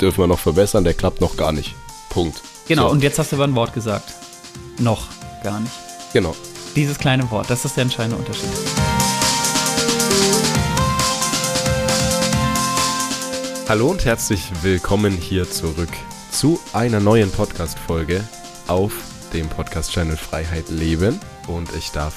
dürfen wir noch verbessern, der klappt noch gar nicht. Punkt. Genau, So. und jetzt hast du aber ein Wort gesagt. Noch gar nicht. Genau. Dieses kleine Wort, das ist der entscheidende Unterschied. Hallo und herzlich willkommen hier zurück zu einer neuen Podcast-Folge auf dem Podcast-Channel Freiheit Leben. Und ich darf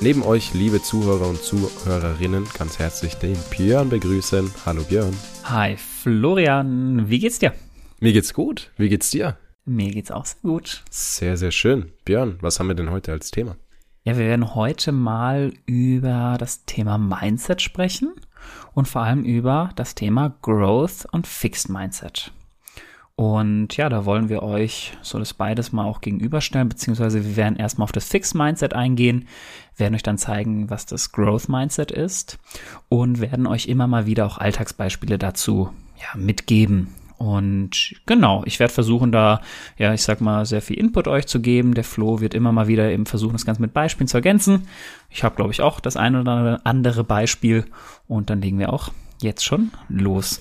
neben euch, liebe Zuhörer und Zuhörerinnen, ganz herzlich den Björn begrüßen. Hallo Björn. Hi, Florian, wie geht's dir? Mir geht's gut. Wie geht's dir? Mir geht's auch sehr gut. Sehr, sehr schön. Björn, was haben wir denn heute als Thema? Ja, wir werden heute mal über das Thema Mindset sprechen und vor allem über das Thema Growth und Fixed Mindset. Und ja, da wollen wir euch so das beides mal auch gegenüberstellen, beziehungsweise wir werden erstmal auf das Fixed Mindset eingehen, werden euch dann zeigen, was das Growth Mindset ist und werden euch immer mal wieder auch Alltagsbeispiele dazu ja, mitgeben. Und genau, ich werde versuchen, da, ja, ich sag mal, sehr viel Input euch zu geben. Der Flo wird immer mal wieder eben versuchen, das Ganze mit Beispielen zu ergänzen. Ich habe, glaube ich, auch das eine oder andere Beispiel. Und dann legen wir auch jetzt schon los.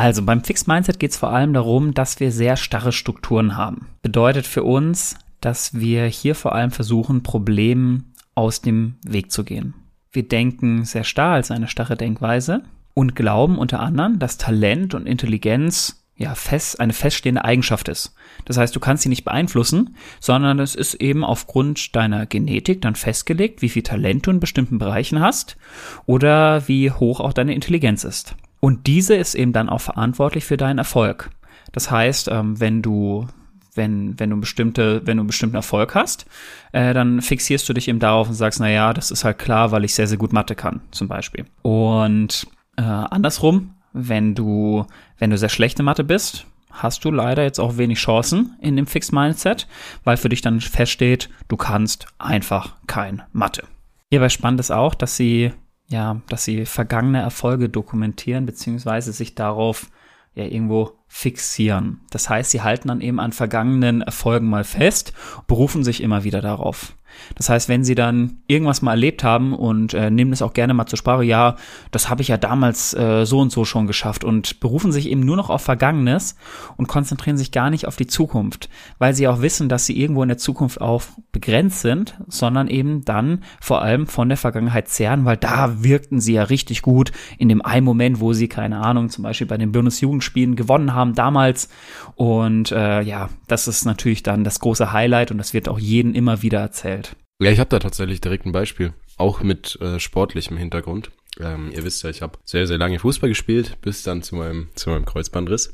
Also beim Fixed Mindset geht es vor allem darum, dass wir sehr starre Strukturen haben. Bedeutet für uns, dass wir hier vor allem versuchen, Problemen aus dem Weg zu gehen. Wir denken sehr starr als eine starre Denkweise und glauben unter anderem, dass Talent und Intelligenz ja fest, eine feststehende Eigenschaft ist. Das heißt, du kannst sie nicht beeinflussen, sondern es ist eben aufgrund deiner Genetik dann festgelegt, wie viel Talent du in bestimmten Bereichen hast oder wie hoch auch deine Intelligenz ist. Und diese ist eben dann auch verantwortlich für deinen Erfolg. Das heißt, ähm, wenn du wenn, wenn du bestimmte, wenn du einen bestimmten Erfolg hast, äh, dann fixierst du dich eben darauf und sagst, na ja, das ist halt klar, weil ich sehr, sehr gut Mathe kann, zum Beispiel. Und äh, andersrum, wenn du, wenn du sehr schlechte Mathe bist, hast du leider jetzt auch wenig Chancen in dem Fixed Mindset, weil für dich dann feststeht, du kannst einfach kein Mathe. Hierbei spannend ist auch, dass sie, ja, dass sie vergangene Erfolge dokumentieren, beziehungsweise sich darauf ja irgendwo fixieren. Das heißt, sie halten dann eben an vergangenen Erfolgen mal fest, berufen sich immer wieder darauf. Das heißt, wenn sie dann irgendwas mal erlebt haben und äh, nehmen das auch gerne mal zur Sprache, ja, das habe ich ja damals äh, so und so schon geschafft und berufen sich eben nur noch auf Vergangenes und konzentrieren sich gar nicht auf die Zukunft, weil sie auch wissen, dass sie irgendwo in der Zukunft auch begrenzt sind, sondern eben dann vor allem von der Vergangenheit zehren, weil da wirkten sie ja richtig gut in dem einen Moment, wo sie, keine Ahnung, zum Beispiel bei den Bundesjugendspielen gewonnen haben damals und äh, ja, das ist natürlich dann das große Highlight und das wird auch jeden immer wieder erzählt. Ja, ich habe da tatsächlich direkt ein Beispiel, auch mit äh, sportlichem Hintergrund. Ähm, ihr wisst ja, ich habe sehr, sehr lange Fußball gespielt, bis dann zu meinem, zu meinem Kreuzbandriss.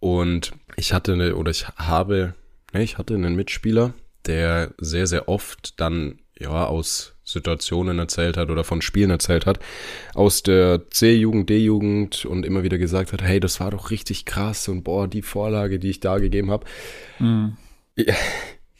Und ich hatte eine, oder ich habe, ne, ich hatte einen Mitspieler, der sehr, sehr oft dann, ja, aus Situationen erzählt hat oder von Spielen erzählt hat, aus der C-Jugend, D-Jugend und immer wieder gesagt hat, hey, das war doch richtig krass und boah, die Vorlage, die ich da gegeben habe. Mhm. Ja,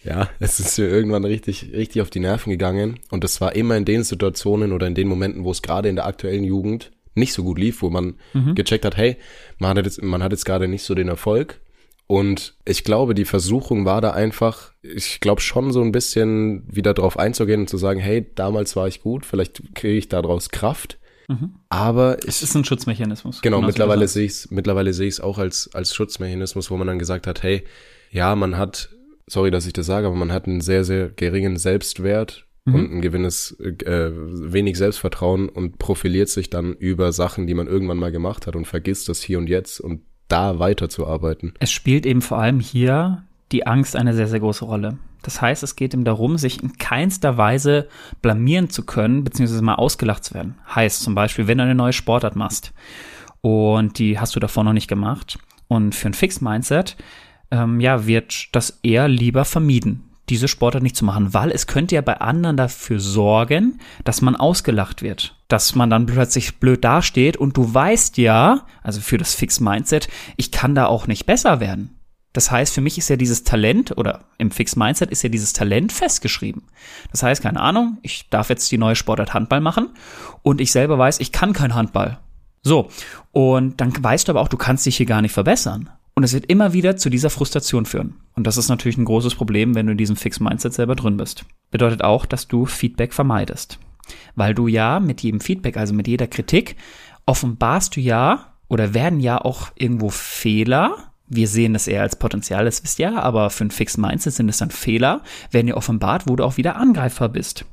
ja, es ist mir irgendwann richtig, richtig auf die Nerven gegangen. Und das war immer in den Situationen oder in den Momenten, wo es gerade in der aktuellen Jugend nicht so gut lief, wo man Mhm. gecheckt hat, hey, man hat jetzt, man hat jetzt gerade nicht so den Erfolg. Und ich glaube, die Versuchung war da einfach, ich glaube schon so ein bisschen wieder drauf einzugehen und zu sagen, hey, damals war ich gut, vielleicht kriege ich daraus Kraft. Mhm. Aber Es ist ein Schutzmechanismus. Genau, du mittlerweile sehe ich es mittlerweile sehe ich es auch als als Schutzmechanismus, wo man dann gesagt hat, hey, ja, man hat, sorry, dass ich das sage, aber man hat einen sehr sehr geringen Selbstwert Mhm. und ein gewisses äh, wenig Selbstvertrauen und profiliert sich dann über Sachen, die man irgendwann mal gemacht hat und vergisst das hier und jetzt und da weiterzuarbeiten. Es spielt eben vor allem hier die Angst eine sehr, sehr große Rolle. Das heißt, es geht ihm darum, sich in keinster Weise blamieren zu können, beziehungsweise mal ausgelacht zu werden. Heißt zum Beispiel, wenn du eine neue Sportart machst und die hast du davor noch nicht gemacht und für ein Fixed Mindset, ähm, ja, wird das eher lieber vermieden, diese Sportart nicht zu machen, weil es könnte ja bei anderen dafür sorgen, dass man ausgelacht wird, dass man dann plötzlich blöd dasteht und du weißt ja, also für das Fixed Mindset, ich kann da auch nicht besser werden. Das heißt, für mich ist ja dieses Talent oder im Fixed Mindset ist ja dieses Talent festgeschrieben. Das heißt, keine Ahnung, ich darf jetzt die neue Sportart Handball machen und ich selber weiß, ich kann kein Handball. So, und dann weißt du aber auch, du kannst dich hier gar nicht verbessern. Und es wird immer wieder zu dieser Frustration führen. Und das ist natürlich ein großes Problem, wenn du in diesem Fixed Mindset selber drin bist. Bedeutet auch, dass du Feedback vermeidest. Weil du ja mit jedem Feedback, also mit jeder Kritik, offenbarst du ja oder werden ja auch irgendwo Fehler, wir sehen das eher als Potenzial, das wisst ihr ja, aber für ein Fixed Mindset sind es dann Fehler, werden dir offenbart, wo du auch wieder Angreifer bist.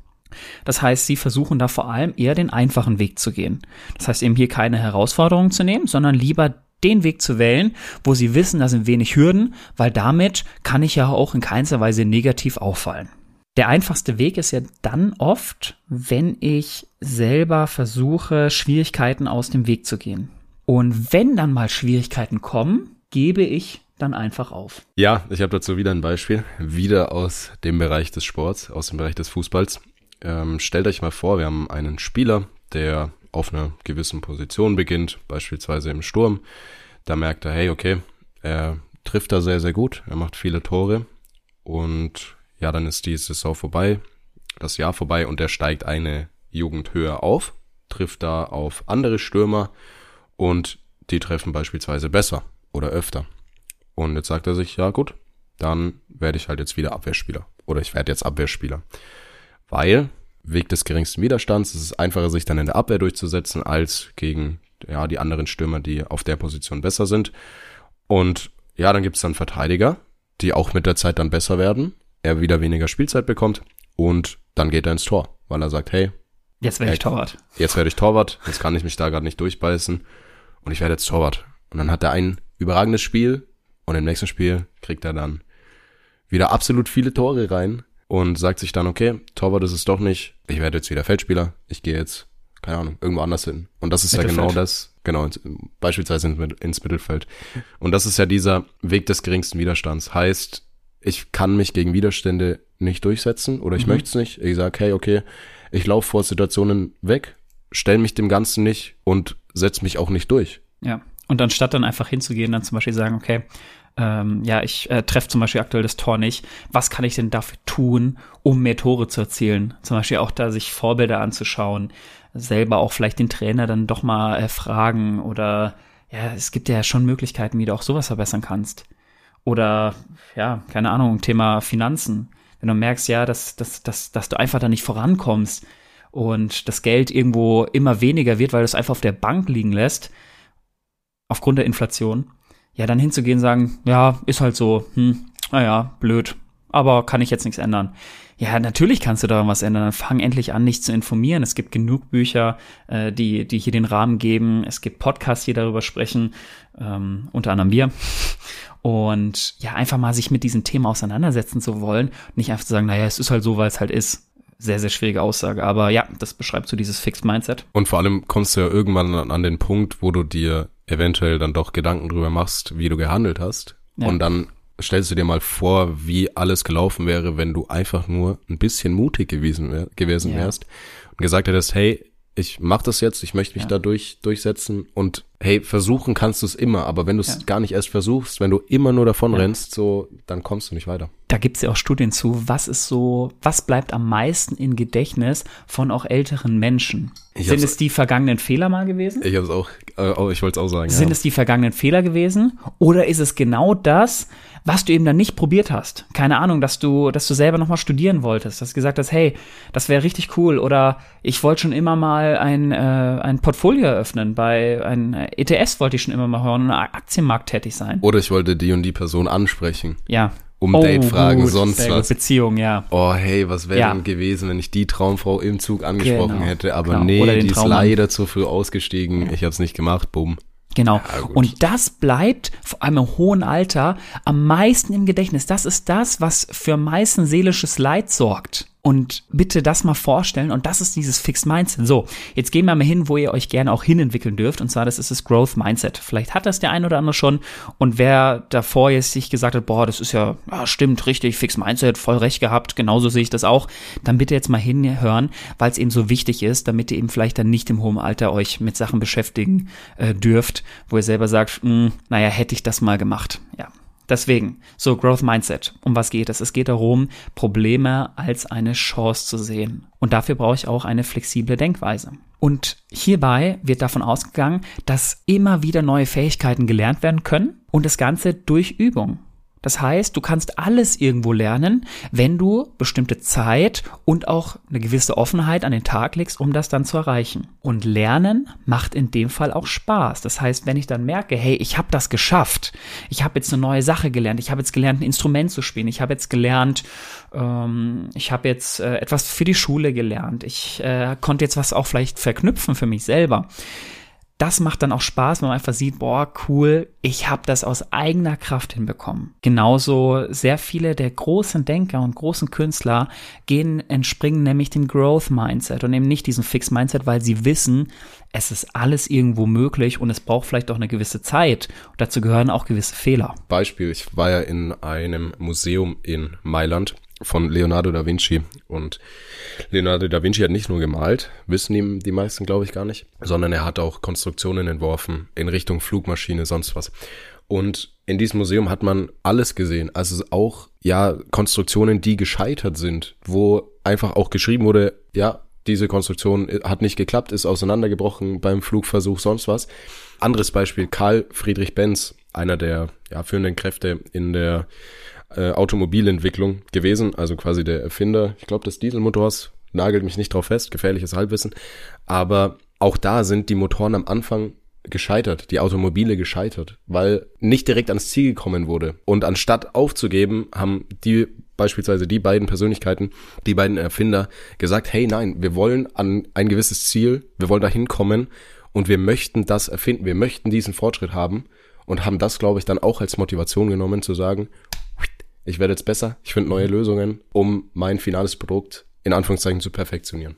Das heißt, sie versuchen da vor allem eher den einfachen Weg zu gehen. Das heißt eben hier keine Herausforderungen zu nehmen, sondern lieber den Weg zu wählen, wo sie wissen, da sind wenig Hürden, weil damit kann ich ja auch in keinster Weise negativ auffallen. Der einfachste Weg ist ja dann oft, wenn ich selber versuche, Schwierigkeiten aus dem Weg zu gehen. Und wenn dann mal Schwierigkeiten kommen, gebe ich dann einfach auf. Ja, ich habe dazu wieder ein Beispiel, wieder aus dem Bereich des Sports, aus dem Bereich des Fußballs. Ähm, stellt euch mal vor, wir haben einen Spieler, der auf einer gewissen Position beginnt, beispielsweise im Sturm. Da merkt er, hey, okay, er trifft da sehr, sehr gut, er macht viele Tore und ja, dann ist die Saison vorbei, das Jahr vorbei und er steigt eine Jugend höher auf, trifft da auf andere Stürmer und die treffen beispielsweise besser oder öfter. Und jetzt sagt er sich, ja gut, dann werde ich halt jetzt wieder Abwehrspieler oder ich werde jetzt Abwehrspieler. Weil Weg des geringsten Widerstands, es ist einfacher, sich dann in der Abwehr durchzusetzen, als gegen ja, die anderen Stürmer, die auf der Position besser sind. Und ja, dann gibt es dann Verteidiger, die auch mit der Zeit dann besser werden, er wieder weniger Spielzeit bekommt und dann geht er ins Tor, weil er sagt, hey, jetzt werde ich Torwart. Jetzt werde ich Torwart, jetzt kann ich mich da gerade nicht durchbeißen und ich werde jetzt Torwart. Und dann hat er ein überragendes Spiel und im nächsten Spiel kriegt er dann wieder absolut viele Tore rein und sagt sich dann, okay, Torwart ist es doch nicht, ich werde jetzt wieder Feldspieler, ich gehe jetzt, keine Ahnung, irgendwo anders hin. Und das ist ja genau das, genau, beispielsweise ins Mittelfeld. Und das ist ja dieser Weg des geringsten Widerstands. Heißt, ich kann mich gegen Widerstände nicht durchsetzen oder ich mhm. möchte es nicht. Ich sage, hey, okay, ich laufe vor Situationen weg, stelle mich dem Ganzen nicht und setze mich auch nicht durch. Ja. Und anstatt dann einfach hinzugehen, dann zum Beispiel sagen, okay, ähm, ja, ich äh, treffe zum Beispiel aktuell das Tor nicht. Was kann ich denn dafür tun, um mehr Tore zu erzielen? Zum Beispiel auch da sich Vorbilder anzuschauen, selber auch vielleicht den Trainer dann doch mal äh, fragen oder ja, es gibt ja schon Möglichkeiten, wie du auch sowas verbessern kannst. Oder ja, keine Ahnung, Thema Finanzen. Wenn du merkst, ja, dass, dass, dass, dass du einfach da nicht vorankommst und das Geld irgendwo immer weniger wird, weil du es einfach auf der Bank liegen lässt, aufgrund der Inflation, ja, dann hinzugehen sagen, ja, ist halt so, hm, naja, blöd, aber kann ich jetzt nichts ändern. Ja, natürlich kannst du daran was ändern. Dann fang endlich an, dich zu informieren. Es gibt genug Bücher, äh, die, die hier den Rahmen geben. Es gibt Podcasts, die darüber sprechen, ähm, unter anderem wir. Und ja, einfach mal sich mit diesem Thema auseinandersetzen zu wollen. Nicht einfach zu sagen, naja, es ist halt so, weil es halt ist. Sehr, sehr schwierige Aussage. Aber ja, das beschreibt so dieses Fixed Mindset. Und vor allem kommst du ja irgendwann an den Punkt, wo du dir eventuell dann doch Gedanken drüber machst, wie du gehandelt hast. Ja. Und dann stellst du dir mal vor, wie alles gelaufen wäre, wenn du einfach nur ein bisschen mutig gewesen, wär, gewesen ja. wärst und gesagt hättest, hey, ich mach das jetzt, ich möchte mich ja. da durch, durchsetzen und hey, versuchen kannst du es immer, aber wenn du es ja. gar nicht erst versuchst, wenn du immer nur davon ja. rennst, so, dann kommst du nicht weiter. Da gibt's ja auch Studien zu, was ist so, was bleibt am meisten in Gedächtnis von auch älteren Menschen? Sind es die vergangenen Fehler mal gewesen? Ich hab's auch, äh, ich wollte es auch sagen. Sind es die vergangenen Fehler gewesen? Oder ist es genau das, was du eben dann nicht probiert hast. Keine Ahnung, dass du, dass du selber nochmal studieren wolltest, dass du gesagt hast, hey, das wäre richtig cool oder ich wollte schon immer mal ein, äh, ein Portfolio eröffnen, bei ein ETS wollte ich schon immer mal hören, im Aktienmarkt tätig sein. Oder ich wollte die und die Person ansprechen. Ja. Um oh, Date-Fragen, gut, sonst was. Beziehung, ja. Oh, hey, was wäre ja. denn gewesen, wenn ich die Traumfrau im Zug angesprochen genau, hätte? Aber genau. nee, die ist leider zu früh ausgestiegen. Ich habe es nicht gemacht, bumm. Genau. Ja, und das bleibt vor allem im hohen Alter am meisten im Gedächtnis. Das ist das, was für am meisten seelisches Leid sorgt. Und bitte das mal vorstellen. Und das ist dieses Fixed Mindset. So, jetzt gehen wir mal hin, wo ihr euch gerne auch hinentwickeln dürft. Und zwar, das ist das Growth Mindset. Vielleicht hat das der ein oder andere schon. Und wer davor jetzt sich gesagt hat, boah, das ist ja, ja stimmt, richtig, Fixed Mindset, voll recht gehabt, genauso sehe ich das auch, dann bitte jetzt mal hinhören, weil es eben so wichtig ist, damit ihr eben vielleicht dann nicht im hohen Alter euch mit Sachen beschäftigen äh, dürft, wo ihr selber sagt, mh, hm, naja, hätte ich das mal gemacht. Ja. Deswegen, so Growth Mindset. Um was geht es? Es geht darum, Probleme als eine Chance zu sehen. Und dafür brauche ich auch eine flexible Denkweise. Und hierbei wird davon ausgegangen, dass immer wieder neue Fähigkeiten gelernt werden können und das Ganze durch Übung. Das heißt, du kannst alles irgendwo lernen, wenn du bestimmte Zeit und auch eine gewisse Offenheit an den Tag legst, um das dann zu erreichen. Und Lernen macht in dem Fall auch Spaß. Das heißt, wenn ich dann merke, hey, ich habe das geschafft, ich habe jetzt eine neue Sache gelernt, ich habe jetzt gelernt, ein Instrument zu spielen, ich habe jetzt gelernt, ähm, ich habe jetzt äh, etwas für die Schule gelernt, ich äh, konnte jetzt was auch vielleicht verknüpfen für mich selber das macht dann auch Spaß, wenn man einfach sieht, boah, cool, ich habe das aus eigener Kraft hinbekommen. Genauso sehr viele der großen Denker und großen Künstler gehen, entspringen nämlich dem Growth Mindset und eben nicht diesem Fix Mindset, weil sie wissen, es ist alles irgendwo möglich und es braucht vielleicht auch eine gewisse Zeit. Und dazu gehören auch gewisse Fehler. Beispiel, ich war ja in einem Museum in Mailand von Leonardo da Vinci. Und Leonardo da Vinci hat nicht nur gemalt, wissen die, die meisten, glaube ich, gar nicht, sondern er hat auch Konstruktionen entworfen in Richtung Flugmaschine, sonst was. Und in diesem Museum hat man alles gesehen. Also auch, ja, Konstruktionen, die gescheitert sind, wo einfach auch geschrieben wurde, ja, diese Konstruktion hat nicht geklappt, ist auseinandergebrochen beim Flugversuch, sonst was. Anderes Beispiel, Karl Friedrich Benz, einer der ja, führenden Kräfte in der äh, Automobilentwicklung gewesen, also quasi der Erfinder, ich glaube, des Dieselmotors, nagelt mich nicht drauf fest, gefährliches Halbwissen, aber auch da sind die Motoren am Anfang gescheitert, die Automobile gescheitert, weil nicht direkt ans Ziel gekommen wurde. Und anstatt aufzugeben, haben die beispielsweise die beiden Persönlichkeiten, die beiden Erfinder gesagt, hey nein, wir wollen an ein gewisses Ziel, wir wollen dahin kommen und wir möchten das erfinden, wir möchten diesen Fortschritt haben und haben das, glaube ich, dann auch als Motivation genommen zu sagen, ich werde jetzt besser, ich finde neue Lösungen, um mein finales Produkt in Anführungszeichen zu perfektionieren.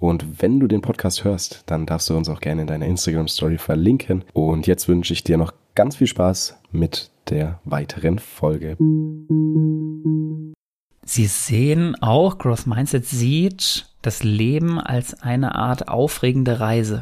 Und wenn du den Podcast hörst, dann darfst du uns auch gerne in deiner Instagram Story verlinken. Und jetzt wünsche ich dir noch ganz viel Spaß mit der weiteren Folge. Sie sehen auch, Growth Mindset sieht das Leben als eine Art aufregende Reise.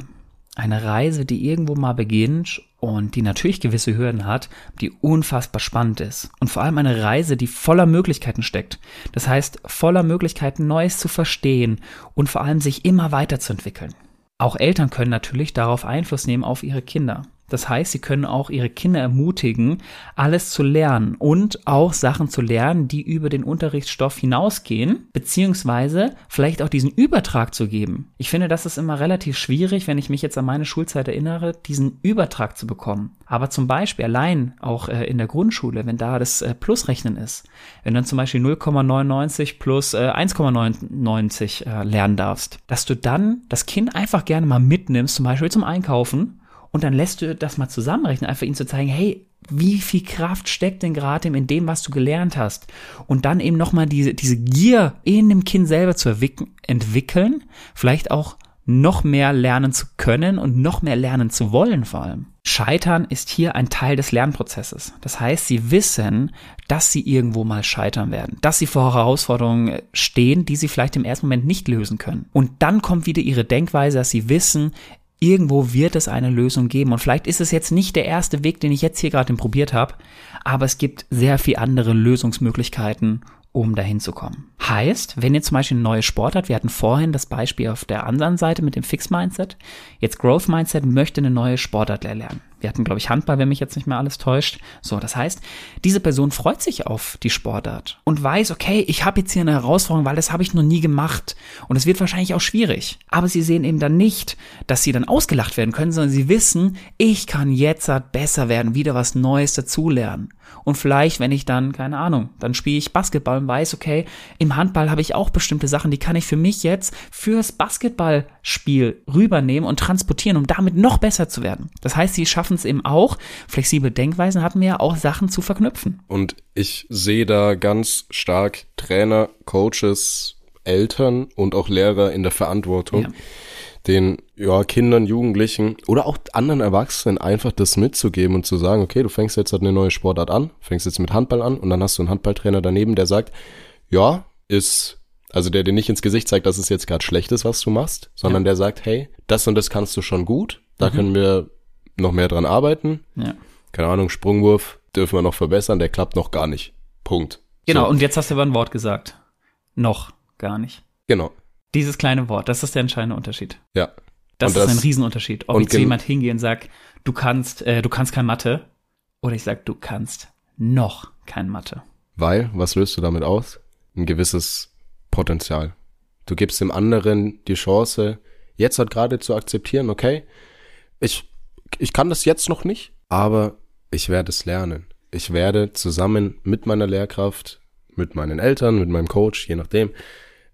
Eine Reise, die irgendwo mal beginnt und die natürlich gewisse Hürden hat, die unfassbar spannend ist. Und vor allem eine Reise, die voller Möglichkeiten steckt. Das heißt, voller Möglichkeiten, Neues zu verstehen und vor allem sich immer weiterzuentwickeln. Auch Eltern können natürlich darauf Einfluss nehmen auf ihre Kinder. Das heißt, sie können auch ihre Kinder ermutigen, alles zu lernen und auch Sachen zu lernen, die über den Unterrichtsstoff hinausgehen, beziehungsweise vielleicht auch diesen Übertrag zu geben. Ich finde, das ist immer relativ schwierig, wenn ich mich jetzt an meine Schulzeit erinnere, diesen Übertrag zu bekommen. Aber zum Beispiel allein auch äh, in der Grundschule, wenn da das äh, Plusrechnen ist, wenn dann zum Beispiel 0,99 plus äh, 1,99 äh, lernen darfst, dass du dann das Kind einfach gerne mal mitnimmst, zum Beispiel zum Einkaufen und dann lässt du das mal zusammenrechnen, einfach ihnen zu zeigen, hey, wie viel Kraft steckt denn gerade in dem, was du gelernt hast? Und dann eben nochmal diese, diese Gier in dem Kind selber zu entwickeln, vielleicht auch noch mehr lernen zu können und noch mehr lernen zu wollen vor allem. Scheitern ist hier ein Teil des Lernprozesses. Das heißt, sie wissen, dass sie irgendwo mal scheitern werden, dass sie vor Herausforderungen stehen, die sie vielleicht im ersten Moment nicht lösen können. Und dann kommt wieder ihre Denkweise, dass sie wissen, irgendwo wird es eine Lösung geben. Und vielleicht ist es jetzt nicht der erste Weg, den ich jetzt hier gerade probiert habe, aber es gibt sehr viel andere Lösungsmöglichkeiten, um dahin zu kommen. Heißt, wenn ihr zum Beispiel eine neue Sportart, wir hatten vorhin das Beispiel auf der anderen Seite mit dem Fix Mindset, jetzt Growth Mindset möchte eine neue Sportart erlernen. Wir hatten, glaube ich, Handball, wenn mich jetzt nicht mehr alles täuscht. So, das heißt, diese Person freut sich auf die Sportart und weiß, okay, ich habe jetzt hier eine Herausforderung, weil das habe ich noch nie gemacht. Und es wird wahrscheinlich auch schwierig. Aber sie sehen eben dann nicht, dass sie dann ausgelacht werden können, sondern sie wissen, ich kann jetzt besser werden, wieder was Neues dazulernen. Und vielleicht, wenn ich dann, keine Ahnung, dann spiele ich Basketball und weiß, okay, im Handball habe ich auch bestimmte Sachen, die kann ich für mich jetzt fürs Basketballspiel rübernehmen und transportieren, um damit noch besser zu werden. Das heißt, sie schaffen es eben auch, flexible Denkweisen hatten wir ja auch Sachen zu verknüpfen. Und ich sehe da ganz stark Trainer, Coaches, Eltern und auch Lehrer in der Verantwortung. Ja den ja, Kindern, Jugendlichen oder auch anderen Erwachsenen einfach das mitzugeben und zu sagen, okay, du fängst jetzt halt eine neue Sportart an, fängst jetzt mit Handball an und dann hast du einen Handballtrainer daneben, der sagt, ja, ist, also der dir nicht ins Gesicht zeigt, dass es jetzt gerade schlecht ist, was du machst, sondern ja. der sagt, hey, das und das kannst du schon gut, da mhm. können wir noch mehr dran arbeiten. Ja. Keine Ahnung, Sprungwurf dürfen wir noch verbessern, der klappt noch gar nicht. Punkt. Genau, so. und jetzt hast du aber ein Wort gesagt. Noch gar nicht. Genau. Dieses kleine Wort, das ist der entscheidende Unterschied. Ja. Das und ist das, ein Riesenunterschied. Ob ich zu jemand hingehe und sag, du kannst, äh, du kannst kein Mathe, oder ich sag, du kannst noch kein Mathe. Weil, was löst du damit aus? Ein gewisses Potenzial. Du gibst dem anderen die Chance, jetzt halt gerade zu akzeptieren, okay, ich, ich kann das jetzt noch nicht, aber ich werde es lernen. Ich werde zusammen mit meiner Lehrkraft, mit meinen Eltern, mit meinem Coach, je nachdem,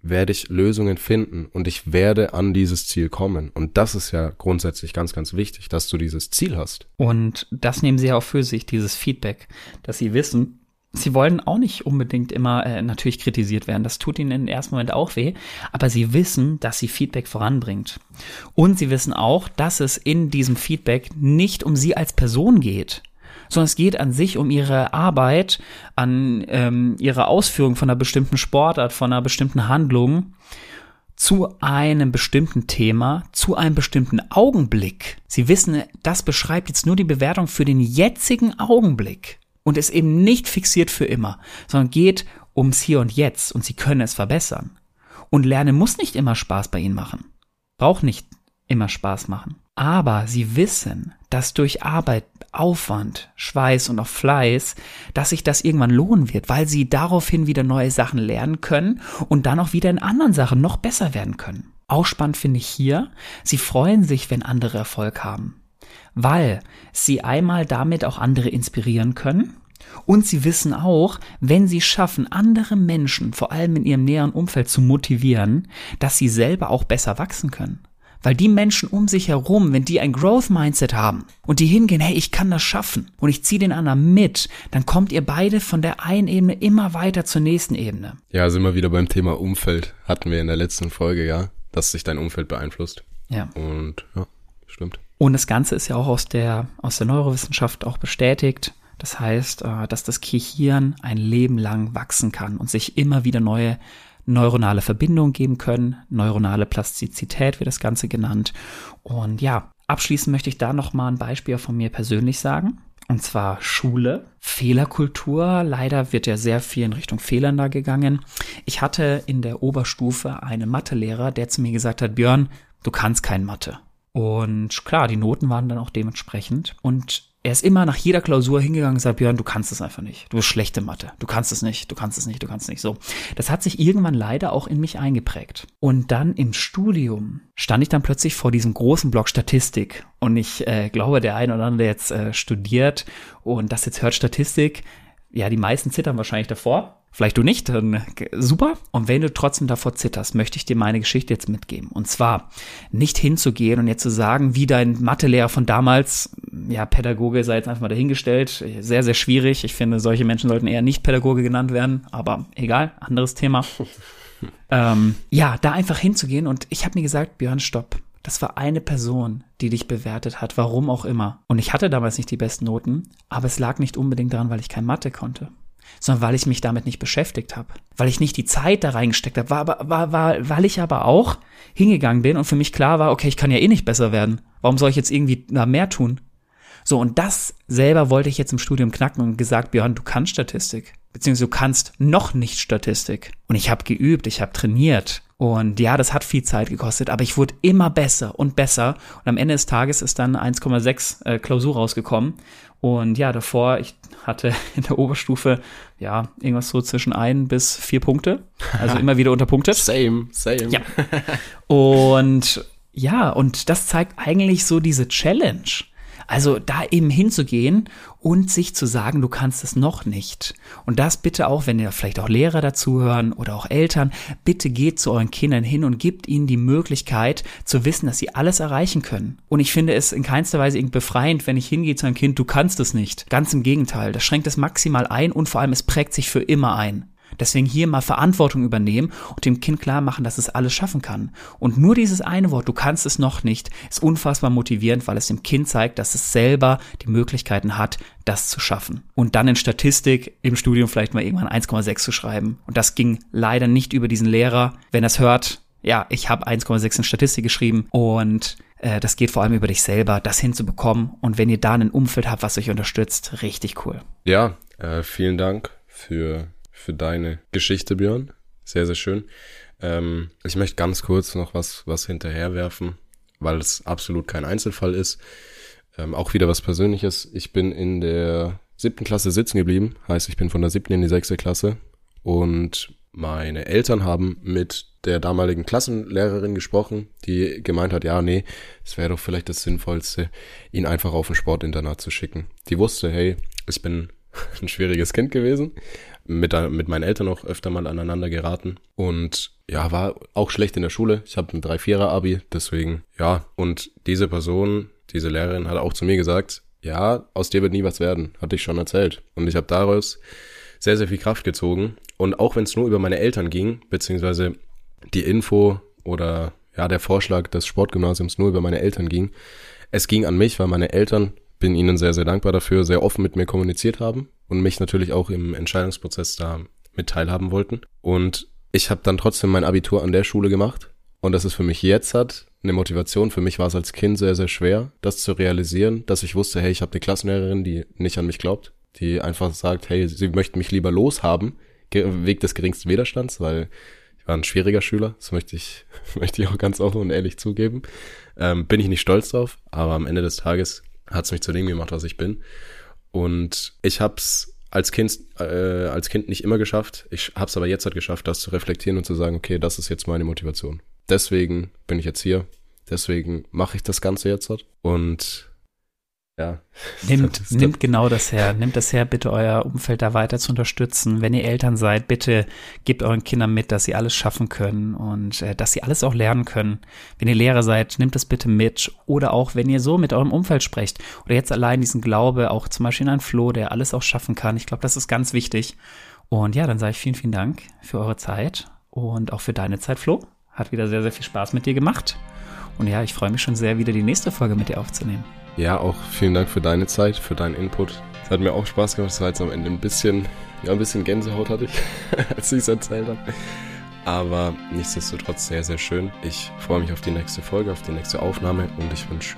werde ich Lösungen finden und ich werde an dieses Ziel kommen. Und das ist ja grundsätzlich ganz, ganz wichtig, dass du dieses Ziel hast. Und das nehmen sie auch für sich, dieses Feedback, dass sie wissen, sie wollen auch nicht unbedingt immer äh, natürlich kritisiert werden. Das tut ihnen im ersten Moment auch weh. Aber sie wissen, dass sie Feedback voranbringt. Und sie wissen auch, dass es in diesem Feedback nicht um sie als Person geht sondern es geht an sich um ihre Arbeit, an ähm, ihre Ausführung von einer bestimmten Sportart, von einer bestimmten Handlung zu einem bestimmten Thema, zu einem bestimmten Augenblick. Sie wissen, das beschreibt jetzt nur die Bewertung für den jetzigen Augenblick und ist eben nicht fixiert für immer, sondern geht ums Hier und Jetzt und sie können es verbessern. Und Lernen muss nicht immer Spaß bei ihnen machen. Braucht nicht immer Spaß machen. Aber sie wissen, dass durch Arbeit, Aufwand, Schweiß und auch Fleiß, dass sich das irgendwann lohnen wird, weil sie daraufhin wieder neue Sachen lernen können und dann auch wieder in anderen Sachen noch besser werden können. Auch spannend finde ich hier, sie freuen sich, wenn andere Erfolg haben, weil sie einmal damit auch andere inspirieren können und sie wissen auch, wenn sie schaffen, andere Menschen, vor allem in ihrem näheren Umfeld zu motivieren, dass sie selber auch besser wachsen können. Weil die Menschen um sich herum, wenn die ein Growth Mindset haben und die hingehen, hey, ich kann das schaffen und ich ziehe den anderen mit, dann kommt ihr beide von der einen Ebene immer weiter zur nächsten Ebene. Ja, sind wir wieder beim Thema Umfeld. Hatten wir in der letzten Folge, ja, dass sich dein Umfeld beeinflusst. Ja. Und ja, stimmt. Und das Ganze ist ja auch aus der, aus der Neurowissenschaft auch bestätigt. Das heißt, äh, dass das Gehirn ein Leben lang wachsen kann und sich immer wieder neue neuronale Verbindungen geben können. Neuronale Plastizität wird das Ganze genannt. Und ja, abschließend möchte ich da nochmal ein Beispiel von mir persönlich sagen. Und zwar Schule, Fehlerkultur. Leider wird ja sehr viel in Richtung Fehlern da gegangen. Ich hatte in der Oberstufe einen Mathelehrer, der zu mir gesagt hat, Björn, du kannst kein Mathe. Und klar, die Noten waren dann auch dementsprechend. Und er ist immer nach jeder Klausur hingegangen und gesagt, Björn, du kannst es einfach nicht. Du bist schlechte Mathe. Du kannst es nicht, du kannst es nicht, du kannst es nicht. So. Das hat sich irgendwann leider auch in mich eingeprägt. Und dann im Studium stand ich dann plötzlich vor diesem großen Block Statistik. Und ich äh, glaube, der eine oder andere, der jetzt äh, studiert und das jetzt hört Statistik, ja, die meisten zittern wahrscheinlich davor. Vielleicht du nicht, dann super. Und wenn du trotzdem davor zitterst, möchte ich dir meine Geschichte jetzt mitgeben. Und zwar nicht hinzugehen und jetzt zu sagen, wie dein Mathelehrer von damals, ja, Pädagoge sei jetzt einfach mal dahingestellt, sehr, sehr schwierig. Ich finde, solche Menschen sollten eher nicht Pädagoge genannt werden, aber egal, anderes Thema. ähm, ja, da einfach hinzugehen und ich habe mir gesagt, Björn, stopp. Das war eine Person, die dich bewertet hat, warum auch immer. Und ich hatte damals nicht die besten Noten, aber es lag nicht unbedingt daran, weil ich kein Mathe konnte sondern weil ich mich damit nicht beschäftigt habe, weil ich nicht die Zeit da reingesteckt habe, war war, war, weil ich aber auch hingegangen bin und für mich klar war, okay, ich kann ja eh nicht besser werden. Warum soll ich jetzt irgendwie da mehr tun? So, und das selber wollte ich jetzt im Studium knacken und gesagt, Björn, du kannst Statistik. Beziehungsweise du kannst noch nicht Statistik. Und ich habe geübt, ich habe trainiert. Und ja, das hat viel Zeit gekostet, aber ich wurde immer besser und besser. Und am Ende des Tages ist dann 1,6 äh, Klausur rausgekommen. Und ja, davor, ich hatte in der Oberstufe, ja, irgendwas so zwischen ein bis vier Punkte. Also immer wieder unterpunktet. Same, same. Ja. Und ja, und das zeigt eigentlich so diese Challenge. Also da eben hinzugehen und sich zu sagen, du kannst es noch nicht. Und das bitte auch, wenn ihr vielleicht auch Lehrer dazuhören oder auch Eltern, bitte geht zu euren Kindern hin und gebt ihnen die Möglichkeit zu wissen, dass sie alles erreichen können. Und ich finde es in keinster Weise befreiend, wenn ich hingehe zu einem Kind, du kannst es nicht. Ganz im Gegenteil, das schränkt es maximal ein und vor allem es prägt sich für immer ein. Deswegen hier mal Verantwortung übernehmen und dem Kind klar machen, dass es alles schaffen kann. Und nur dieses eine Wort, du kannst es noch nicht, ist unfassbar motivierend, weil es dem Kind zeigt, dass es selber die Möglichkeiten hat, das zu schaffen. Und dann in Statistik im Studium vielleicht mal irgendwann 1,6 zu schreiben. Und das ging leider nicht über diesen Lehrer. Wenn er es hört, ja, ich habe 1,6 in Statistik geschrieben und äh, das geht vor allem über dich selber, das hinzubekommen. Und wenn ihr da ein Umfeld habt, was euch unterstützt, richtig cool. Ja, äh, vielen Dank für, für deine Geschichte, Björn. Sehr, sehr schön. Ähm, ich möchte ganz kurz noch was, was hinterherwerfen, weil es absolut kein Einzelfall ist. Ähm, auch wieder was Persönliches. Ich bin in der siebten Klasse sitzen geblieben. Heißt, ich bin von der siebten in die sechste Klasse. Und meine Eltern haben mit der damaligen Klassenlehrerin gesprochen, die gemeint hat, ja, nee, es wäre doch vielleicht das Sinnvollste, ihn einfach auf ein Sportinternat zu schicken. Die wusste, hey, ich bin ein schwieriges Kind gewesen, mit, mit meinen Eltern auch öfter mal aneinander geraten und ja, war auch schlecht in der Schule. Ich habe ein 3-4er-Abi, deswegen, ja, und diese Person, diese Lehrerin hat auch zu mir gesagt, ja, aus dir wird nie was werden, hatte ich schon erzählt. Und ich habe daraus sehr, sehr viel Kraft gezogen. Und auch wenn es nur über meine Eltern ging, beziehungsweise die Info oder ja, der Vorschlag des Sportgymnasiums nur über meine Eltern ging. Es ging an mich, weil meine Eltern, bin ihnen sehr, sehr dankbar dafür, sehr offen mit mir kommuniziert haben und mich natürlich auch im Entscheidungsprozess da mit teilhaben wollten. Und ich habe dann trotzdem mein Abitur an der Schule gemacht. Und das ist für mich jetzt hat eine Motivation. Für mich war es als Kind sehr, sehr schwer, das zu realisieren, dass ich wusste, hey, ich habe eine Klassenlehrerin, die nicht an mich glaubt, die einfach sagt, hey, sie möchte mich lieber loshaben, Weg des geringsten Widerstands, weil ich war ein schwieriger Schüler, das möchte ich, möchte ich auch ganz offen und ehrlich zugeben. Ähm, bin ich nicht stolz drauf, aber am Ende des Tages hat es mich zu dem gemacht, was ich bin. Und ich habe es als Kind, äh, als Kind nicht immer geschafft. Ich habe es aber jetzt halt geschafft, das zu reflektieren und zu sagen, okay, das ist jetzt meine Motivation. Deswegen bin ich jetzt hier. Deswegen mache ich das Ganze jetzt halt. Und ja. Nimmt, nimmt genau das her. Nimmt das her, bitte euer Umfeld da weiter zu unterstützen. Wenn ihr Eltern seid, bitte gebt euren Kindern mit, dass sie alles schaffen können und äh, dass sie alles auch lernen können. Wenn ihr Lehrer seid, nimmt das bitte mit. Oder auch, wenn ihr so mit eurem Umfeld sprecht. Oder jetzt allein diesen Glaube, auch zum Beispiel in einen Flo, der alles auch schaffen kann. Ich glaube, das ist ganz wichtig. Und ja, dann sage ich vielen, vielen Dank für eure Zeit und auch für deine Zeit, Flo. Hat wieder sehr, sehr viel Spaß mit dir gemacht. Und ja, ich freue mich schon sehr, wieder die nächste Folge mit dir aufzunehmen. Ja, auch vielen Dank für deine Zeit, für deinen Input. Es hat mir auch Spaß gemacht. Es war jetzt am Ende ein bisschen, ja, ein bisschen Gänsehaut hatte ich, als ich es erzählt habe. Aber nichtsdestotrotz sehr, sehr schön. Ich freue mich auf die nächste Folge, auf die nächste Aufnahme und ich wünsche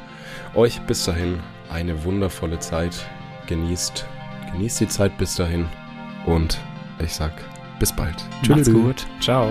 euch bis dahin eine wundervolle Zeit. Genießt, genießt die Zeit bis dahin und ich sag bis bald. Macht's gut. Ciao.